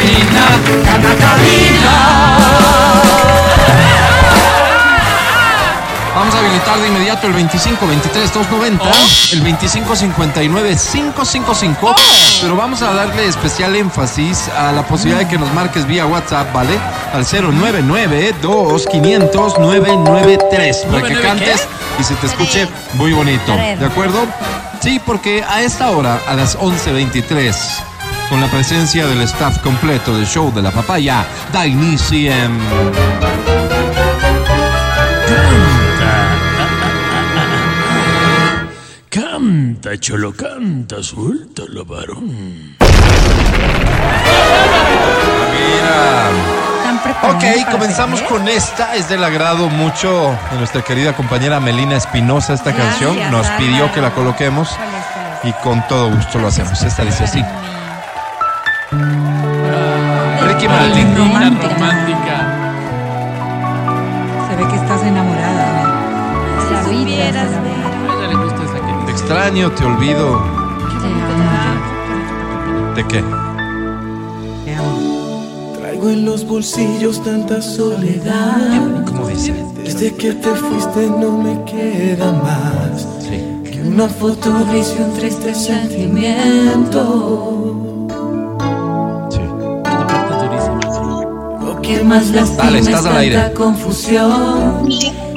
cabina, gana cabina. Vamos a habilitar de inmediato el 25 23 290, el 25 59 555, pero vamos a darle especial énfasis a la posibilidad de que nos marques vía WhatsApp, ¿vale? Al 099 2500 993 para que 99 cantes y se te escuche muy bonito, ¿de acuerdo? Sí, porque a esta hora, a las 11.23, con la presencia del staff completo del show de la papaya, da inicio en... Canta, cholo, canta, suéltalo, varón. Mira. ¿Están preparados Ok, comenzamos con esta. Es del agrado mucho de nuestra querida compañera Melina Espinosa esta Gracias, canción. Nos pidió que la coloquemos y con todo gusto lo hacemos. Esta dice así. Romántica, romántica. Se ve que estás enamorada. ¿no? La supieras, vida, Vera. A ella le gusta esa que Te extraño, te olvido. ¿De qué? Te amo. Traigo en los bolsillos tanta soledad. ¿Cómo dice? Desde que te fuiste no me queda más Sí. que una foto gris y un triste sentimiento. Que más lastima Dale, es estás al aire. tanta confusión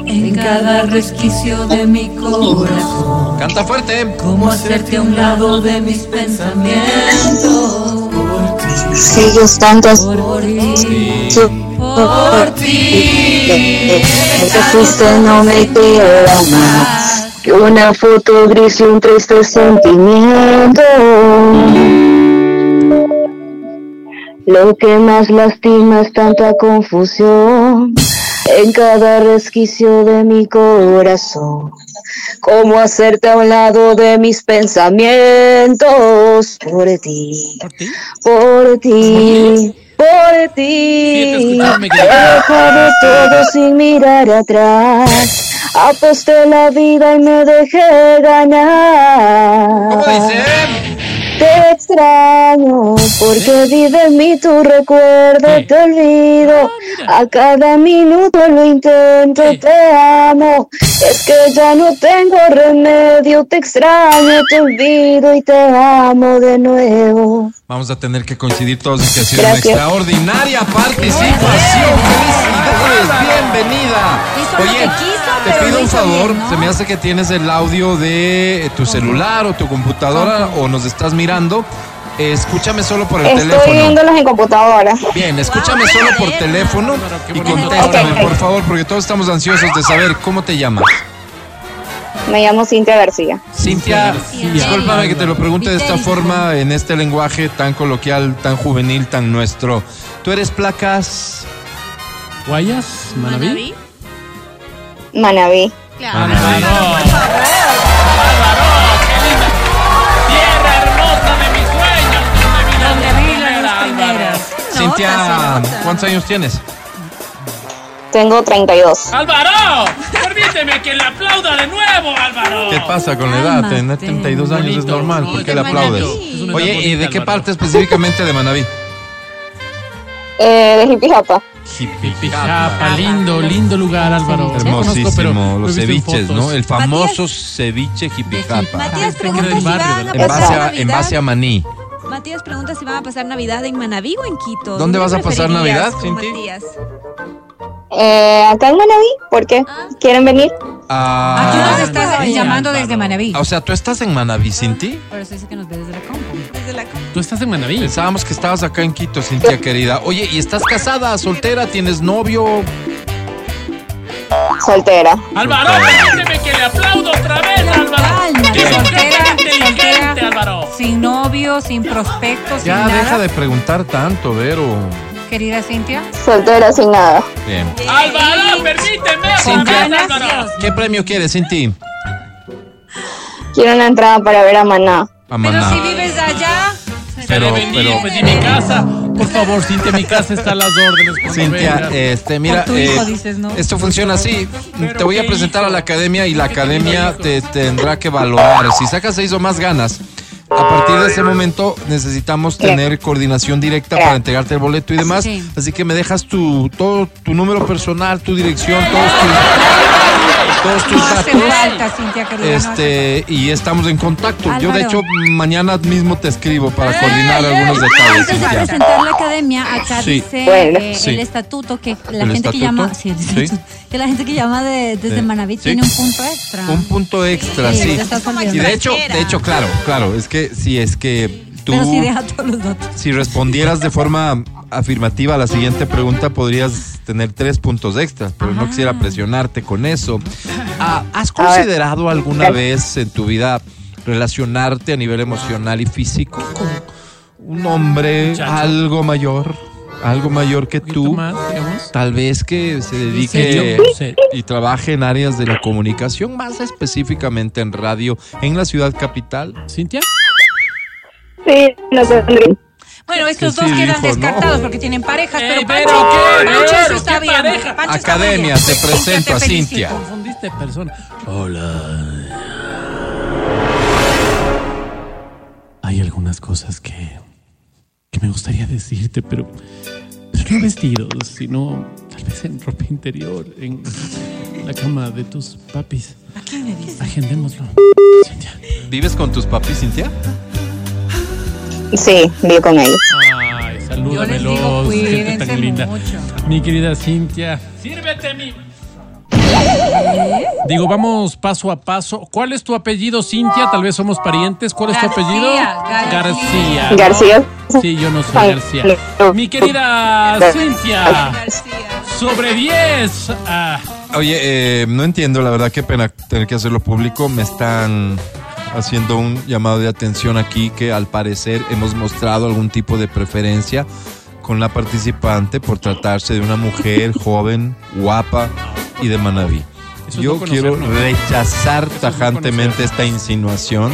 en cada resquicio de mi corazón. Canta fuerte. Cómo hacerte a un lado de mis pensamientos. Por ti, Sigues tantas por ti, Sí. por ti. te fuiste no me queda más que una foto gris y un triste sentimiento. Lo que más lastima es tanta confusión en cada resquicio de mi corazón. Cómo hacerte a un lado de mis pensamientos por ti, ¿Por ti? por ti, querida. dejado todo sin mirar atrás. Aposté la vida y me dejé ganar. ¿Cómo dice? Extraño porque vive en mí tu recuerdo, Sí. te olvido. A cada minuto lo intento, Sí. te amo. Es que ya no tengo remedio, te extraño, te olvido y te amo de nuevo. Vamos a tener que coincidir todos en que ha sido Gracias. una extraordinaria participación. ¡Felicidades! ¡Bienvenida! Quiso, te pero pido un favor. bien, ¿no? Se me hace que tienes el audio de tu celular o tu computadora o nos estás mirando. Eh, escúchame solo por el Estoy teléfono. viéndolos en computadora. Bien, escúchame Wow, solo por teléfono y contéstame, por favor, porque todos estamos ansiosos de saber cómo te llamas. Me llamo Cintia García. Cintia, García. discúlpame que te lo pregunte de esta forma, en este lenguaje tan coloquial, tan juvenil, tan nuestro. ¿Tú eres placas? ¿Guayas? ¿Manaví? Manabí. Claro. Qué linda. Tierra hermosa de mis sueños. Donde vi. Cintia. ¿cuántos años tienes? Tengo 32. ¡Álvaro! Permíteme que le aplauda de nuevo, Álvaro. ¿Qué pasa con la edad? Tener 32 años es normal. no, ¿Por qué le de aplaudes? Oye, ¿y de qué Álvaro. parte específicamente de Manaví? Eh, de Jipijapa. Pijapa, lindo, lindo lugar, Álvaro. No conozco, pero Hermosísimo, lo los ceviches. ¿no? El famoso ceviche jipijapa. Matías pregunta del si barrio, van a del En pasar base, a, Navidad. en base a maní. Matías pregunta si van a pasar Navidad en Manaví o en Quito. ¿Dónde vas a pasar Navidad, Cinti? Matías? Eh, acá en Manabí, ¿por qué? ¿Quieren venir? Ah, Aquí nos estás Ay, llamando Álvaro. desde Manaví. o sea, ¿tú estás en Manaví, Cinti? Por eso dice que nos ve desde la compu. Desde la Tú estás en Manaví. Pensábamos que estabas acá en Quito, Cintia querida. Oye, ¿y estás casada, soltera? ¿Tienes novio? Soltera. Álvaro, permíteme que le aplaudo otra vez, Álvaro. Calma, ¡Qué mujer soltera, tan inteligente, soltera, Álvaro! sin novio, sin prospectos, Ya, sin nada. deja de preguntar tanto, Vero. Querida Cintia. Soltera sin nada. Bien. Permíteme. Otra vez, ganas. Álvaro. ¿Qué premio quieres, Cinti? Quiero una entrada para ver a Maná. A Pero Maná. si vives allá, Pero, Pero, pero, pues, y mi casa. Por favor, Cintia, mi casa está a las órdenes. Cintia, este, mira, Por tu hijo, eh, dices, ¿no? esto funciona así. Pero Te voy a presentar a la academia y la academia te tendrá que valorar. Si sacas seis o más ganas, a partir de ese momento necesitamos tener coordinación directa para entregarte el boleto y demás. Sí. Así que me dejas tu todo tu número personal, tu dirección, todos tus, todos tus No hace datos. falta, Cintia, querida. no hace Este, y estamos en contacto. Yo de hecho mañana mismo te escribo para coordinar algunos detalles, Antes de presentar la academia, acá Sí. dice Bueno. eh, Sí. el estatuto que la ¿El gente que llama, sí, el Sí. estatuto, que la gente que llama de- desde Sí. Manaví Sí. tiene un punto extra. Un punto extra, Sí. Y de hecho, de hecho, claro, claro, es que si es que tú Pero sí deja todos los datos. si respondieras de forma afirmativa a la siguiente pregunta, podrías tener tres puntos extras, pero no quisiera presionarte con eso. Ah, ¿Has considerado alguna vez en tu vida relacionarte a nivel emocional y físico con un hombre Muchacho. algo mayor, algo mayor que tú? más. Tal vez que se dedique y trabaje en áreas de la comunicación, más específicamente en radio en la ciudad capital. ¿Cintia? Sí, no tendría. Bueno, estos dos sí quedan descartados porque tienen parejas, Ey, pero pero Pancho, qué, Pancho pero sí está qué bien. pareja. Pancho está muy Academia, bien. te presento a. Cintia. Confundiste persona. Hola. Hay algunas cosas que, que me gustaría decirte, pero, pero no vestidos, sino tal vez en ropa interior, en la cama de tus papis. ¿A quién le dices? Agendémoslo. Cintia. ¿Vives con tus papis, Cintia? Sí, vivo con ellos. Ay, salúdamelos. Gente tan linda. mucho. Mi querida Cintia. Sírvete mi. Digo, vamos paso a paso. ¿Cuál es tu apellido, Cintia? Tal vez somos parientes. ¿Cuál es tu García, apellido? García. ¿no? García. Sí, yo no soy García. Mi querida Cintia. García. Sobre 10. Ah, Oye, eh, no entiendo, la verdad, qué pena tener que hacerlo público. Me están haciendo un llamado de atención aquí que al parecer hemos mostrado algún tipo de preferencia con la participante por tratarse de una mujer joven, guapa y de Manaví. Eso Yo no quiero rechazar tajantemente esta insinuación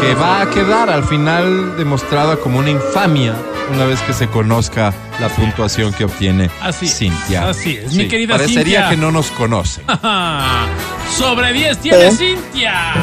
que va a quedar al final demostrada como una infamia una vez que se conozca la puntuación que obtiene Así es, Cintia. así es. Mi querida Parecería Cintia. que no nos conoce. Sobre 10 tiene ¿Eh? Cintia.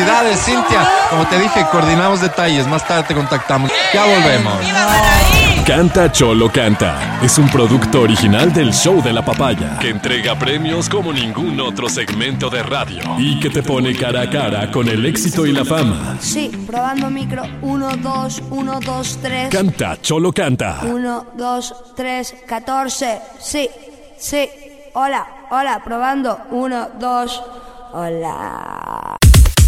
Felicidades, Cintia. Como te dije, coordinamos detalles. Más tarde te contactamos. Ya volvemos. Canta Cholo Canta es un producto original del Show de la Papaya que entrega premios como ningún otro segmento de radio y que te pone cara a cara con el éxito y la fama. Sí, probando micro. 1, 2, 1, 2, 3. Canta Cholo Canta. 1, 2, 3, 14. Sí, sí. Hola, hola, probando. 1, 2. Hola.